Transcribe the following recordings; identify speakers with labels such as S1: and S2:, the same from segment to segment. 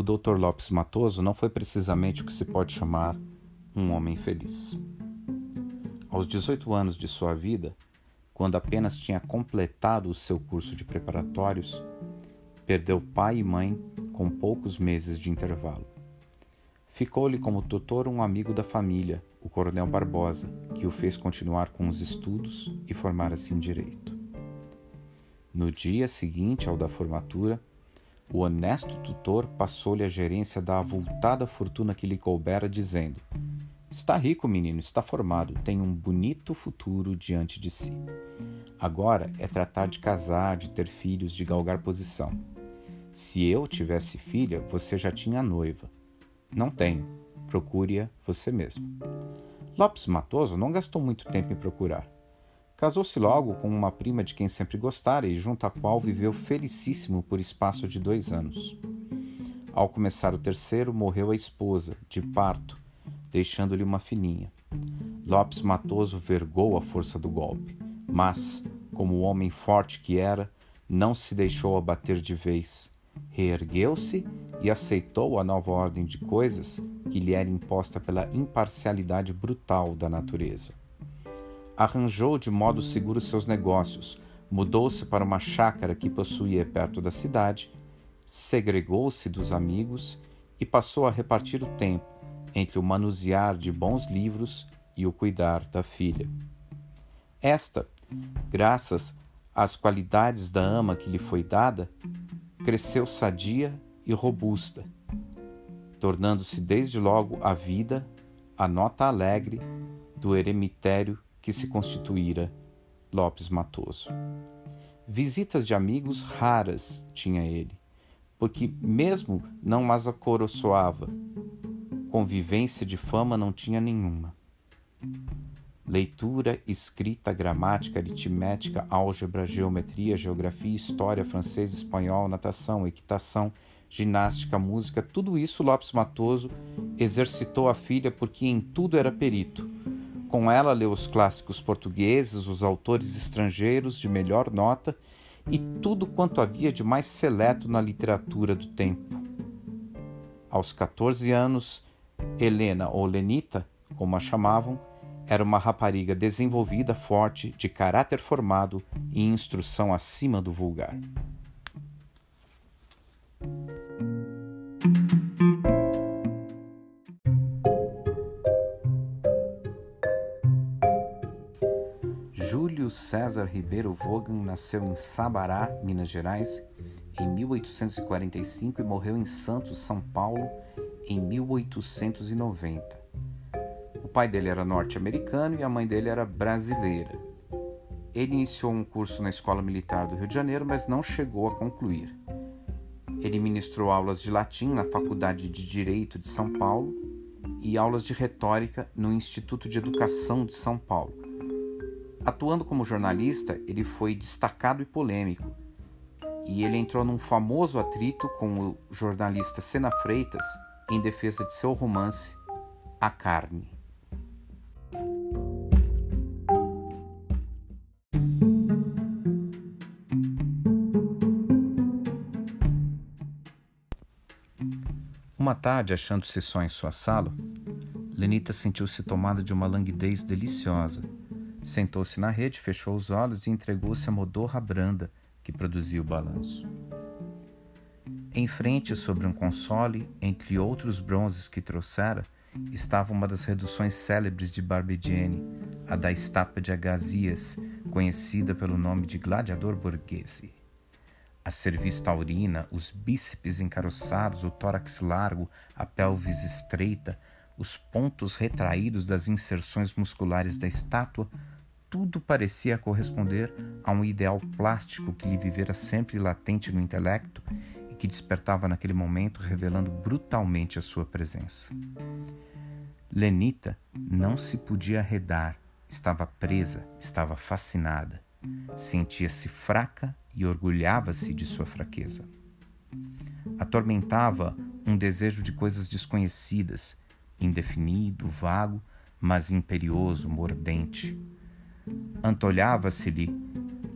S1: o Dr. Lopes Matoso não foi precisamente o que se pode chamar um homem feliz. Aos 18 anos de sua vida, quando apenas tinha completado o seu curso de preparatórios, perdeu pai e mãe com poucos meses de intervalo. Ficou-lhe como tutor um amigo da família, o Coronel Barbosa, que o fez continuar com os estudos e formar-se em direito. No dia seguinte ao da formatura, o honesto tutor passou-lhe a gerência da avultada fortuna que lhe coubera, dizendo: Está rico, menino, está formado, tem um bonito futuro diante de si. Agora é tratar de casar, de ter filhos, de galgar posição. Se eu tivesse filha, você já tinha noiva. Não tenho. Procure-a você mesmo. Lopes Matoso não gastou muito tempo em procurar. Casou-se logo com uma prima de quem sempre gostara e junto à qual viveu felicíssimo por espaço de dois anos. Ao começar o terceiro, morreu a esposa, de parto, deixando-lhe uma filhinha. Lopes Matoso vergou a força do golpe, mas, como homem forte que era, não se deixou abater de vez. Reergueu-se e aceitou a nova ordem de coisas que lhe era imposta pela imparcialidade brutal da natureza arranjou de modo seguro seus negócios, mudou-se para uma chácara que possuía perto da cidade, segregou-se dos amigos e passou a repartir o tempo entre o manusear de bons livros e o cuidar da filha. Esta, graças às qualidades da ama que lhe foi dada, cresceu sadia e robusta, tornando-se desde logo a vida, a nota alegre do eremitério que se constituíra Lopes Matoso. Visitas de amigos raras tinha ele, porque mesmo não as acoroçoava. Convivência de fama não tinha nenhuma. Leitura, escrita, gramática, aritmética, álgebra, geometria, geografia, história, francês, espanhol, natação, equitação, ginástica, música, tudo isso Lopes Matoso exercitou a filha porque em tudo era perito com ela leu os clássicos portugueses, os autores estrangeiros de melhor nota e tudo quanto havia de mais seleto na literatura do tempo. Aos 14 anos, Helena ou Lenita, como a chamavam, era uma rapariga desenvolvida, forte, de caráter formado e instrução acima do vulgar. César Ribeiro Vogan nasceu em Sabará, Minas Gerais, em 1845 e morreu em Santos, São Paulo, em 1890. O pai dele era norte-americano e a mãe dele era brasileira. Ele iniciou um curso na Escola Militar do Rio de Janeiro, mas não chegou a concluir. Ele ministrou aulas de latim na Faculdade de Direito de São Paulo e aulas de retórica no Instituto de Educação de São Paulo Atuando como jornalista, ele foi destacado e polêmico. E ele entrou num famoso atrito com o jornalista Sena Freitas em defesa de seu romance A Carne. Uma tarde, achando-se só em sua sala, Lenita sentiu-se tomada de uma languidez deliciosa Sentou-se na rede, fechou os olhos e entregou-se à modorra branda que produzia o balanço. Em frente, sobre um console, entre outros bronzes que trouxera, estava uma das reduções célebres de Barbigiani, a da estátua de Agazias, conhecida pelo nome de Gladiador Borghese. A cerviz taurina, os bíceps encaroçados, o tórax largo, a pelvis estreita, os pontos retraídos das inserções musculares da estátua tudo parecia corresponder a um ideal plástico que lhe vivera sempre latente no intelecto e que despertava naquele momento, revelando brutalmente a sua presença. Lenita não se podia arredar, estava presa, estava fascinada. Sentia-se fraca e orgulhava-se de sua fraqueza. Atormentava um desejo de coisas desconhecidas, indefinido, vago, mas imperioso, mordente Antolhava-se-lhe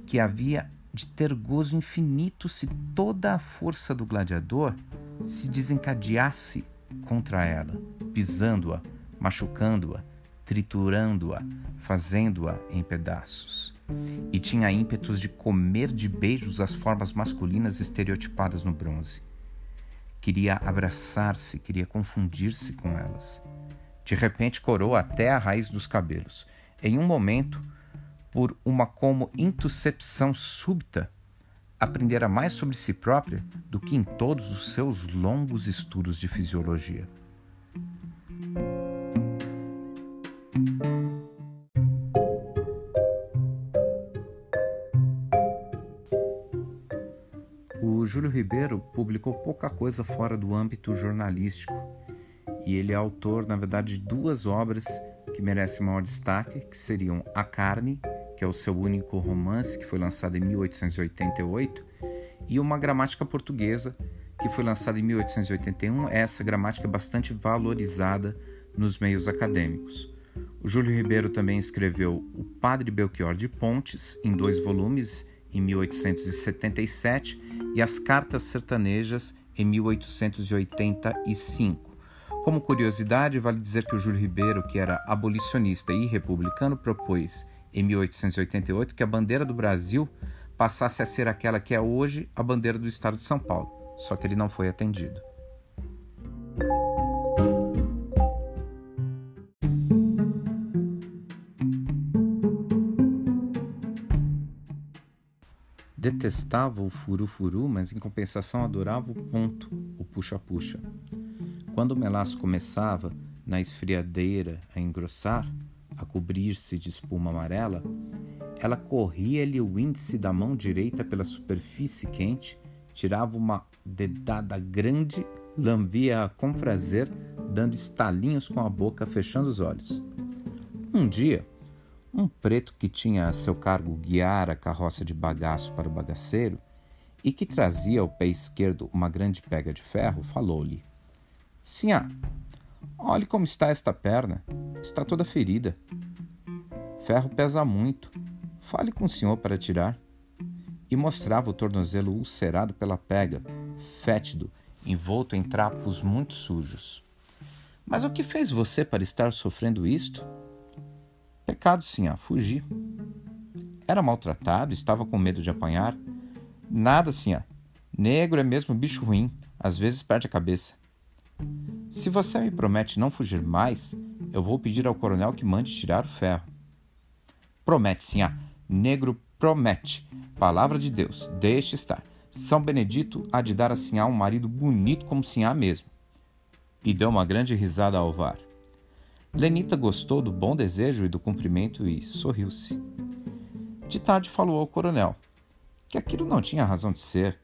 S1: que havia de ter gozo infinito se toda a força do gladiador se desencadeasse contra ela, pisando-a, machucando-a, triturando-a, fazendo-a em pedaços. E tinha ímpetos de comer de beijos as formas masculinas estereotipadas no bronze. Queria abraçar-se, queria confundir-se com elas. De repente corou até a raiz dos cabelos. Em um momento, por uma como intuscepção súbita, aprendera mais sobre si própria do que em todos os seus longos estudos de fisiologia. O Júlio Ribeiro publicou pouca coisa fora do âmbito jornalístico e ele é autor, na verdade, de duas obras que merecem maior destaque, que seriam A Carne que é o seu único romance, que foi lançado em 1888, e uma gramática portuguesa, que foi lançada em 1881. Essa gramática é bastante valorizada nos meios acadêmicos. O Júlio Ribeiro também escreveu O Padre Belchior de Pontes, em dois volumes, em 1877, e As Cartas Sertanejas, em 1885. Como curiosidade, vale dizer que o Júlio Ribeiro, que era abolicionista e republicano, propôs em 1888 que a bandeira do Brasil passasse a ser aquela que é hoje a bandeira do estado de São Paulo, só que ele não foi atendido. Detestava o furu-furu, mas em compensação adorava o ponto, o puxa-puxa. Quando o melaço começava, na esfriadeira, a engrossar, a cobrir-se de espuma amarela, ela corria-lhe o índice da mão direita pela superfície quente, tirava uma dedada grande, lambia-a com prazer, dando estalinhos com a boca, fechando os olhos. Um dia, um preto que tinha a seu cargo guiar a carroça de bagaço para o bagaceiro e que trazia ao pé esquerdo uma grande pega de ferro, falou-lhe: Sinhá, olhe como está esta perna. Está toda ferida. Ferro pesa muito. Fale com o senhor para tirar. E mostrava o tornozelo ulcerado pela pega, fétido, envolto em trapos muito sujos. Mas o que fez você para estar sofrendo isto? Pecado, sinhá, fugi. Era maltratado, estava com medo de apanhar. Nada, sinhá. Negro é mesmo bicho ruim, às vezes perde a cabeça. Se você me promete não fugir mais, eu vou pedir ao coronel que mande tirar o ferro. Promete, sinhá. Negro promete. Palavra de Deus, deixe estar. São Benedito há de dar a sinhá um marido bonito como sinhá mesmo. E deu uma grande risada ao var. Lenita gostou do bom desejo e do cumprimento e sorriu-se. De tarde falou ao coronel que aquilo não tinha razão de ser,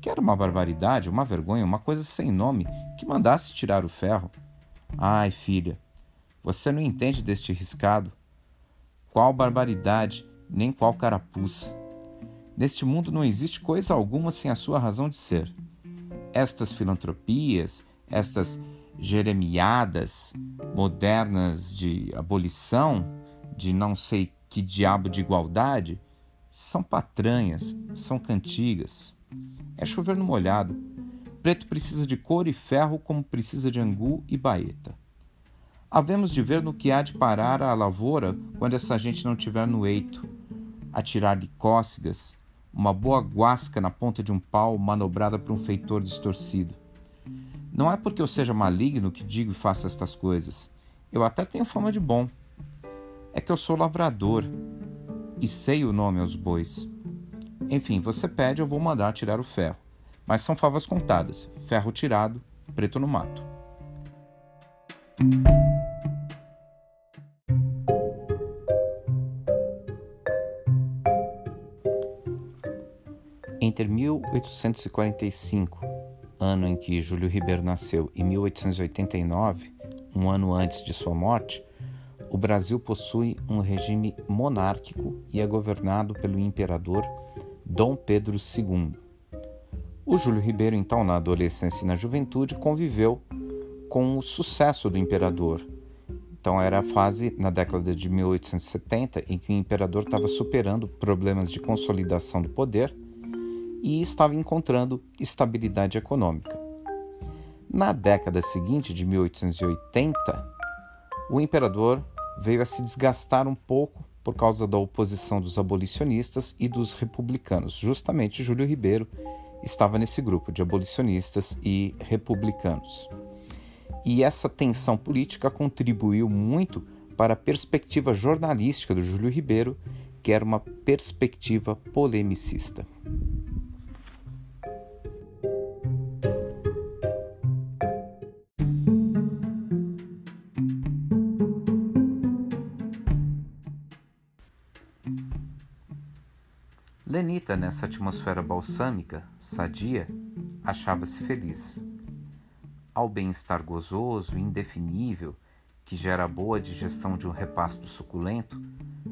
S1: que era uma barbaridade, uma vergonha, uma coisa sem nome, que mandasse tirar o ferro. Ai, filha, você não entende deste riscado. Qual barbaridade, nem qual carapuça. Neste mundo não existe coisa alguma sem a sua razão de ser. Estas filantropias, estas jeremiadas modernas de abolição, de não sei que diabo de igualdade, são patranhas, são cantigas. É chover no molhado. Preto precisa de couro e ferro como precisa de angu e baeta. Havemos de ver no que há de parar a lavoura quando essa gente não tiver no eito. Atirar-lhe cócegas, uma boa guasca na ponta de um pau manobrada por um feitor distorcido. Não é porque eu seja maligno que digo e faço estas coisas. Eu até tenho fama de bom. É que eu sou lavrador e sei o nome aos bois. Enfim, você pede, eu vou mandar tirar o ferro. Mas são favas contadas. Ferro tirado, preto no mato. Entre 1845, ano em que Júlio Ribeiro nasceu, e 1889, um ano antes de sua morte, o Brasil possui um regime monárquico e é governado pelo imperador Dom Pedro II. O Júlio Ribeiro, então, na adolescência e na juventude, conviveu com o sucesso do imperador. Então, era a fase, na década de 1870, em que o imperador estava superando problemas de consolidação do poder e estava encontrando estabilidade econômica. Na década seguinte, de 1880, o imperador veio a se desgastar um pouco por causa da oposição dos abolicionistas e dos republicanos. Justamente Júlio Ribeiro estava nesse grupo de abolicionistas e republicanos. E essa tensão política contribuiu muito para a perspectiva jornalística do Júlio Ribeiro, que era uma perspectiva polemicista. Lenita, nessa atmosfera balsâmica, sadia, achava-se feliz. Ao bem-estar gozoso indefinível que gera a boa digestão de um repasto suculento,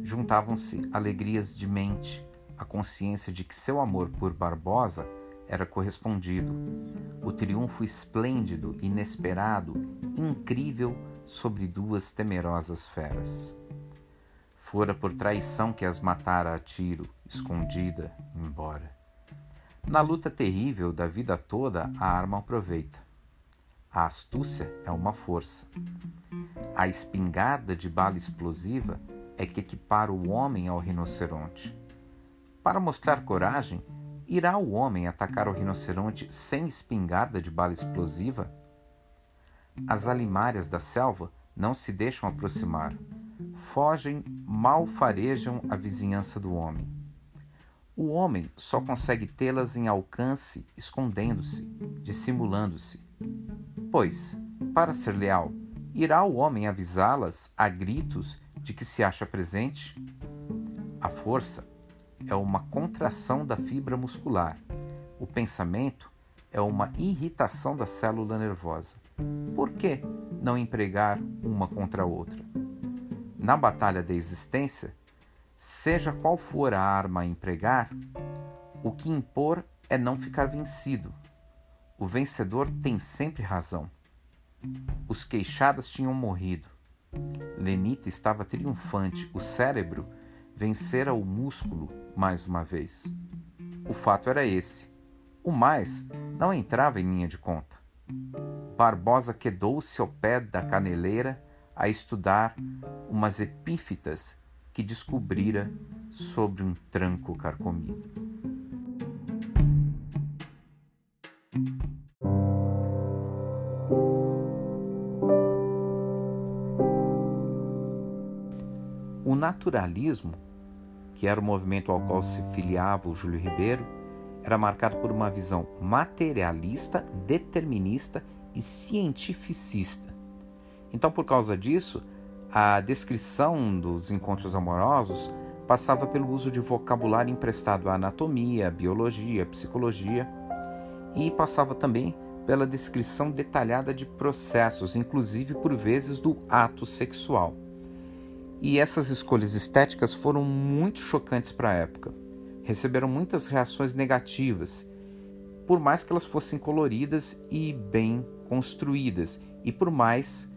S1: juntavam-se alegrias de mente, a consciência de que seu amor por Barbosa era correspondido, o triunfo esplêndido, inesperado, incrível sobre duas temerosas feras. Fora por traição que as matara a tiro, escondida, embora. Na luta terrível da vida toda, a arma aproveita. A astúcia é uma força. A espingarda de bala explosiva é que equipara o homem ao rinoceronte. Para mostrar coragem, irá o homem atacar o rinoceronte sem espingarda de bala explosiva? As alimárias da selva não se deixam aproximar. Fogem, mal farejam a vizinhança do homem. O homem só consegue tê-las em alcance escondendo-se, dissimulando-se. Pois, para ser leal, irá o homem avisá-las a gritos de que se acha presente? A força é uma contração da fibra muscular. O pensamento é uma irritação da célula nervosa. Por que não empregar uma contra a outra? Na batalha da existência, seja qual for a arma a empregar, o que impor é não ficar vencido. O vencedor tem sempre razão. Os queixadas tinham morrido. Lenita estava triunfante. O cérebro vencera o músculo mais uma vez. O fato era esse. O mais não entrava em linha de conta. Barbosa quedou-se ao pé da caneleira a estudar umas epífitas que descobrira sobre um tranco carcomido. O naturalismo, que era o movimento ao qual se filiava o Júlio Ribeiro, era marcado por uma visão materialista, determinista e cientificista. Então, por causa disso, a descrição dos encontros amorosos passava pelo uso de vocabulário emprestado à anatomia, biologia, psicologia e passava também pela descrição detalhada de processos, inclusive por vezes do ato sexual. E essas escolhas estéticas foram muito chocantes para a época. Receberam muitas reações negativas, por mais que elas fossem coloridas e bem construídas, e por mais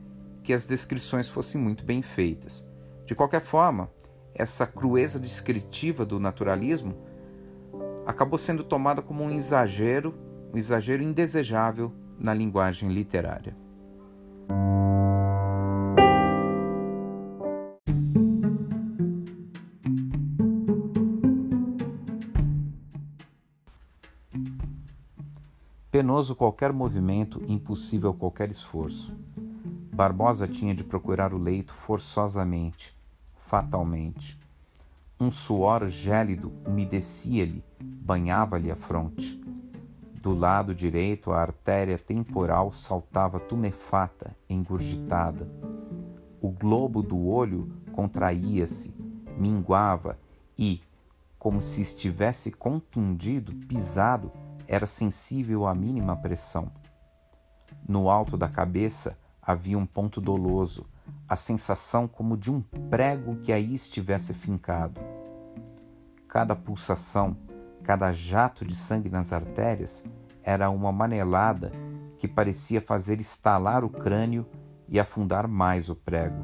S1: que as descrições fossem muito bem feitas. De qualquer forma, essa crueza descritiva do naturalismo acabou sendo tomada como um exagero, um exagero indesejável na linguagem literária. Penoso qualquer movimento, impossível qualquer esforço. Barbosa tinha de procurar o leito forçosamente, fatalmente. Um suor gélido umedecia-lhe, banhava-lhe a fronte. Do lado direito, a artéria temporal saltava tumefata, engurgitada. O globo do olho contraía-se, minguava e, como se estivesse contundido, pisado, era sensível à mínima pressão. No alto da cabeça, havia um ponto doloso, a sensação como de um prego que aí estivesse fincado. Cada pulsação, cada jato de sangue nas artérias era uma manelada que parecia fazer estalar o crânio e afundar mais o prego.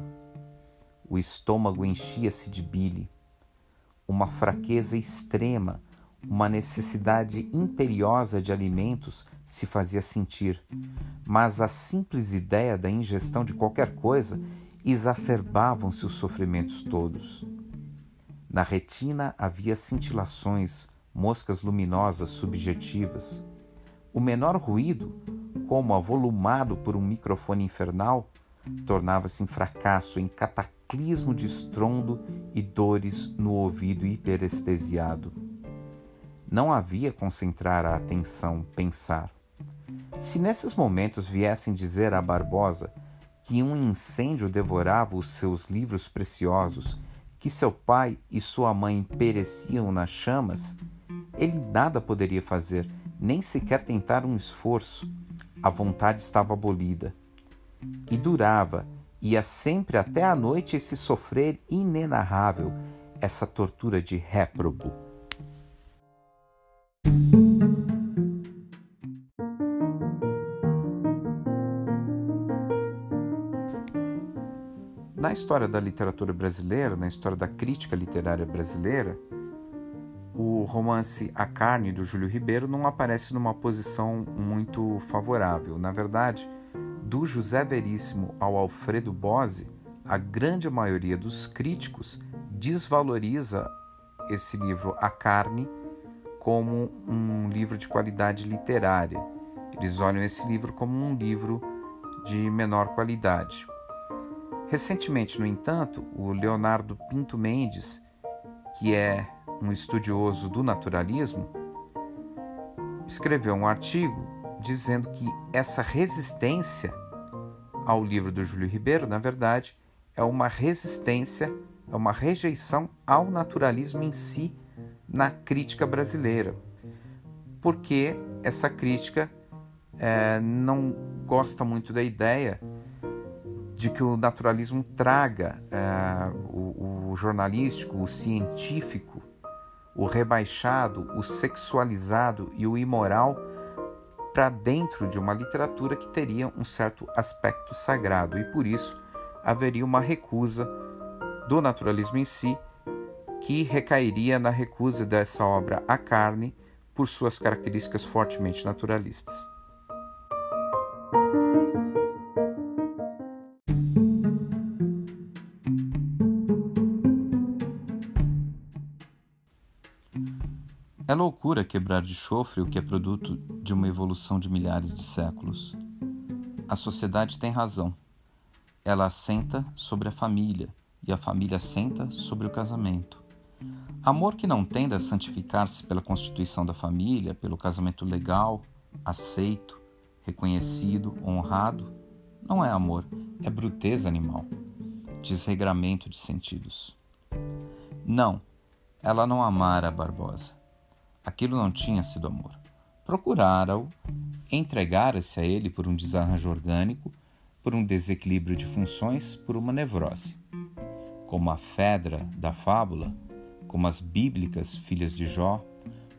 S1: O estômago enchia-se de bile. Uma fraqueza extrema, uma necessidade imperiosa de alimentos se fazia sentir, mas a simples ideia da ingestão de qualquer coisa exacerbavam-se os sofrimentos todos. Na retina havia cintilações, moscas luminosas subjetivas. O menor ruído, como avolumado por um microfone infernal, tornava-se em fracasso, em cataclismo de estrondo e dores no ouvido hiperestesiado. Não havia concentrar a atenção, pensar. Se nesses momentos viessem dizer a Barbosa que um incêndio devorava os seus livros preciosos, que seu pai e sua mãe pereciam nas chamas, ele nada poderia fazer, nem sequer tentar um esforço. A vontade estava abolida. E durava, ia sempre até a noite esse sofrer inenarrável, essa tortura de réprobo. Na história da literatura brasileira, na história da crítica literária brasileira, o romance A Carne, do Júlio Ribeiro, não aparece numa posição muito favorável. Na verdade, do José Veríssimo ao Alfredo Bose, a grande maioria dos críticos desvaloriza esse livro A Carne como um livro de qualidade literária. Eles olham esse livro como um livro de menor qualidade. Recentemente, no entanto, o Leonardo Pinto Mendes, que é um estudioso do naturalismo, escreveu um artigo dizendo que essa resistência ao livro do Júlio Ribeiro, na verdade, é uma resistência, é uma rejeição ao naturalismo em si na crítica brasileira, porque essa crítica é, não gosta muito da ideia de que o naturalismo traga é, o, o jornalístico, o científico, o rebaixado, o sexualizado e o imoral para dentro de uma literatura que teria um certo aspecto sagrado. E por isso haveria uma recusa do naturalismo em si, que recairia na recusa dessa obra à carne por suas características fortemente naturalistas. É loucura quebrar de chofre o que é produto de uma evolução de milhares de séculos. A sociedade tem razão. Ela assenta sobre a família e a família assenta sobre o casamento. Amor que não tende a santificar-se pela constituição da família, pelo casamento legal, aceito, reconhecido, honrado, não é amor, é bruteza animal, desregramento de sentidos. Não, ela não amara Barbosa Aquilo não tinha sido amor. Procurara-o, entregara-se a ele por um desarranjo orgânico, por um desequilíbrio de funções, por uma nevrose. Como a Fedra da fábula, como as bíblicas filhas de Jó,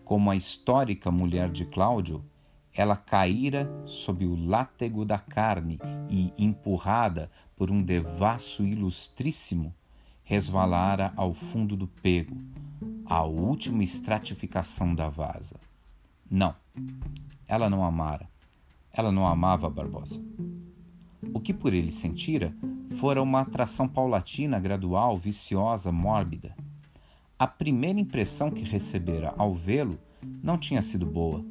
S1: como a histórica mulher de Cláudio, ela caíra sob o látego da carne e, empurrada por um devasso ilustríssimo, resvalara ao fundo do pego, a última estratificação da vasa. Não, ela não amara. Ela não amava Barbosa. O que por ele sentira fora uma atração paulatina, gradual, viciosa, mórbida. A primeira impressão que recebera ao vê-lo não tinha sido boa,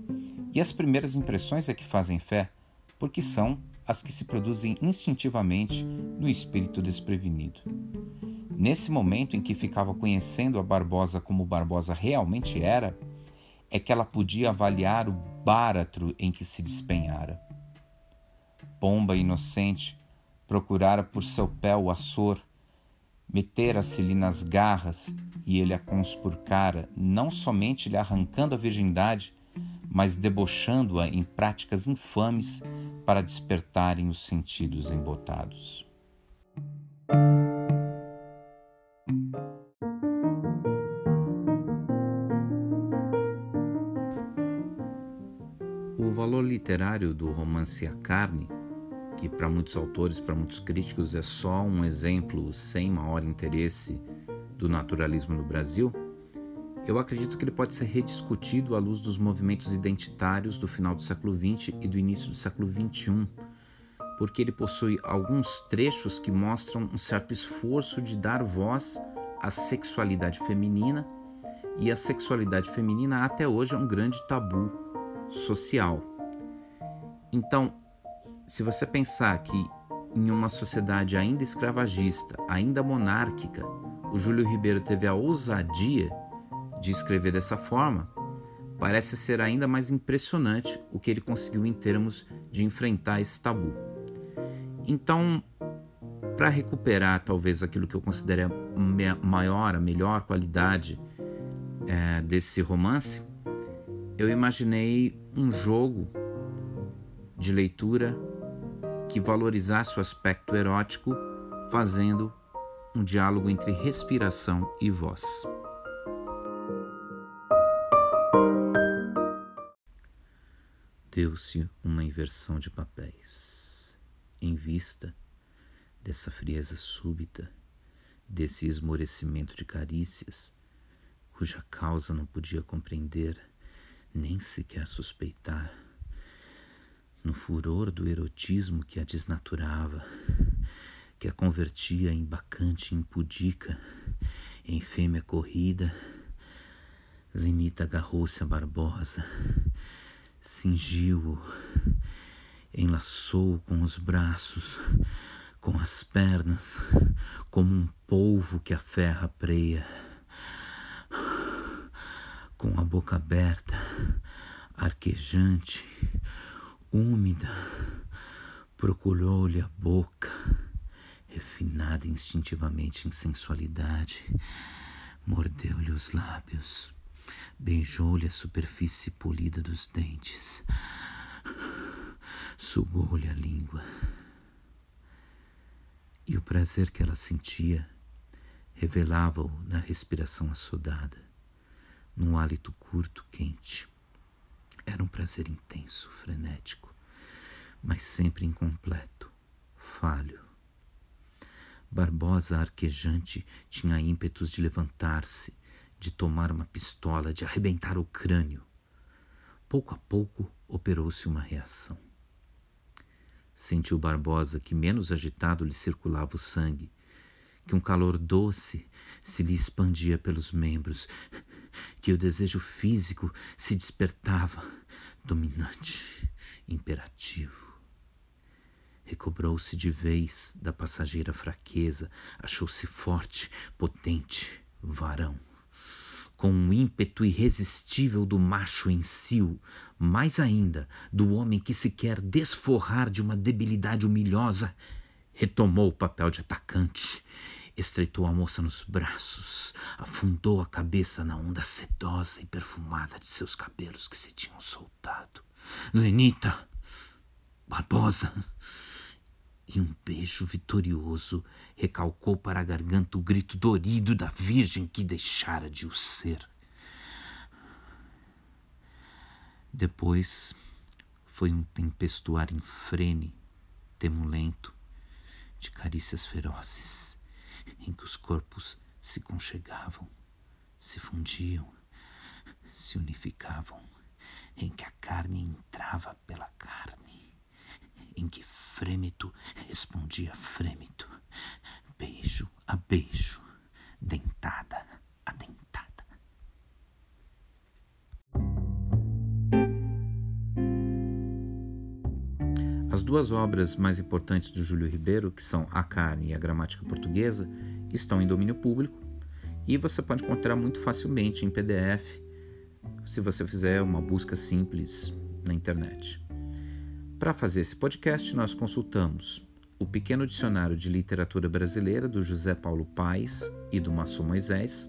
S1: e as primeiras impressões é que fazem fé, porque são as que se produzem instintivamente no espírito desprevenido. Nesse momento em que ficava conhecendo a Barbosa como Barbosa realmente era, é que ela podia avaliar o báratro em que se despenhara. Pomba inocente, procurara por seu pé o Açor, metera-se-lhe nas garras e ele a conspurcara, não somente lhe arrancando a virgindade, mas debochando-a em práticas infames para despertarem os sentidos embotados. valor literário do romance A Carne, que para muitos autores, para muitos críticos, é só um exemplo sem maior interesse do naturalismo no Brasil, eu acredito que ele pode ser rediscutido à luz dos movimentos identitários do final do século XX e do início do século XXI, porque ele possui alguns trechos que mostram um certo esforço de dar voz à sexualidade feminina, e a sexualidade feminina até hoje é um grande tabu social. Então, se você pensar que em uma sociedade ainda escravagista, ainda monárquica, o Júlio Ribeiro teve a ousadia de escrever dessa forma, parece ser ainda mais impressionante o que ele conseguiu em termos de enfrentar esse tabu. Então, para recuperar talvez aquilo que eu considero a maior, a melhor qualidade é, desse romance, eu imaginei um jogo de leitura que valorizasse o aspecto erótico, fazendo um diálogo entre respiração e voz. Deu-se uma inversão de papéis. Em vista dessa frieza súbita, desse esmorecimento de carícias, cuja causa não podia compreender, nem sequer suspeitar, no furor do erotismo que a desnaturava, que a convertia em bacante impudica, em fêmea corrida, Lenita agarrou-se a Barbosa cingiu-o, enlaçou com os braços, com as pernas, como um polvo que a ferra preia. Com a boca aberta, arquejante, úmida, procurou-lhe a boca, refinada instintivamente em sensualidade, mordeu-lhe os lábios beijou-lhe a superfície polida dos dentes, sugou-lhe a língua. E o prazer que ela sentia revelava-o na respiração assodada, num hálito curto, quente. Era um prazer intenso, frenético, mas sempre incompleto, falho. Barbosa arquejante tinha ímpetos de levantar-se, de tomar uma pistola, de arrebentar o crânio. Pouco a pouco operou-se uma reação. Sentiu Barbosa que menos agitado lhe circulava o sangue, que um calor doce se lhe expandia pelos membros, que o desejo físico se despertava, dominante, imperativo. Recobrou-se de vez da passageira fraqueza, achou-se forte, potente, varão com um ímpeto irresistível do macho em si, mais ainda do homem que se quer desforrar de uma debilidade humilhosa, retomou o papel de atacante, estreitou a moça nos braços, afundou a cabeça na onda sedosa e perfumada de seus cabelos que se tinham soltado. Lenita! Barbosa! e um beijo vitorioso recalcou para a garganta o grito dorido da virgem que deixara de o ser. Depois foi um tempestuar em frene, temulento, de carícias ferozes, em que os corpos se conchegavam, se fundiam, se unificavam, em que a carne entrava pela carne em que frêmito respondia frêmito, beijo a beijo, dentada a dentada. As duas obras mais importantes do Júlio Ribeiro, que são A Carne e a Gramática Portuguesa, estão em domínio público e você pode encontrar muito facilmente em PDF se você fizer uma busca simples na internet. Para fazer esse podcast, nós consultamos o Pequeno Dicionário de Literatura Brasileira do José Paulo Paes e do Maçom Moisés,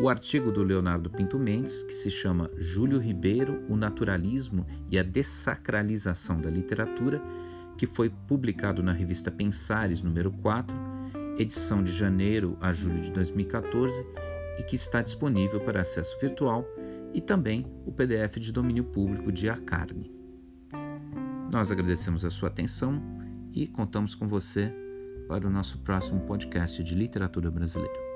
S1: o artigo do Leonardo Pinto Mendes, que se chama Júlio Ribeiro, o Naturalismo e a Dessacralização da Literatura, que foi publicado na revista Pensares, número 4, edição de janeiro a julho de 2014, e que está disponível para acesso virtual, e também o PDF de domínio público de A Carne. Nós agradecemos a sua atenção e contamos com você para o nosso próximo podcast de literatura brasileira.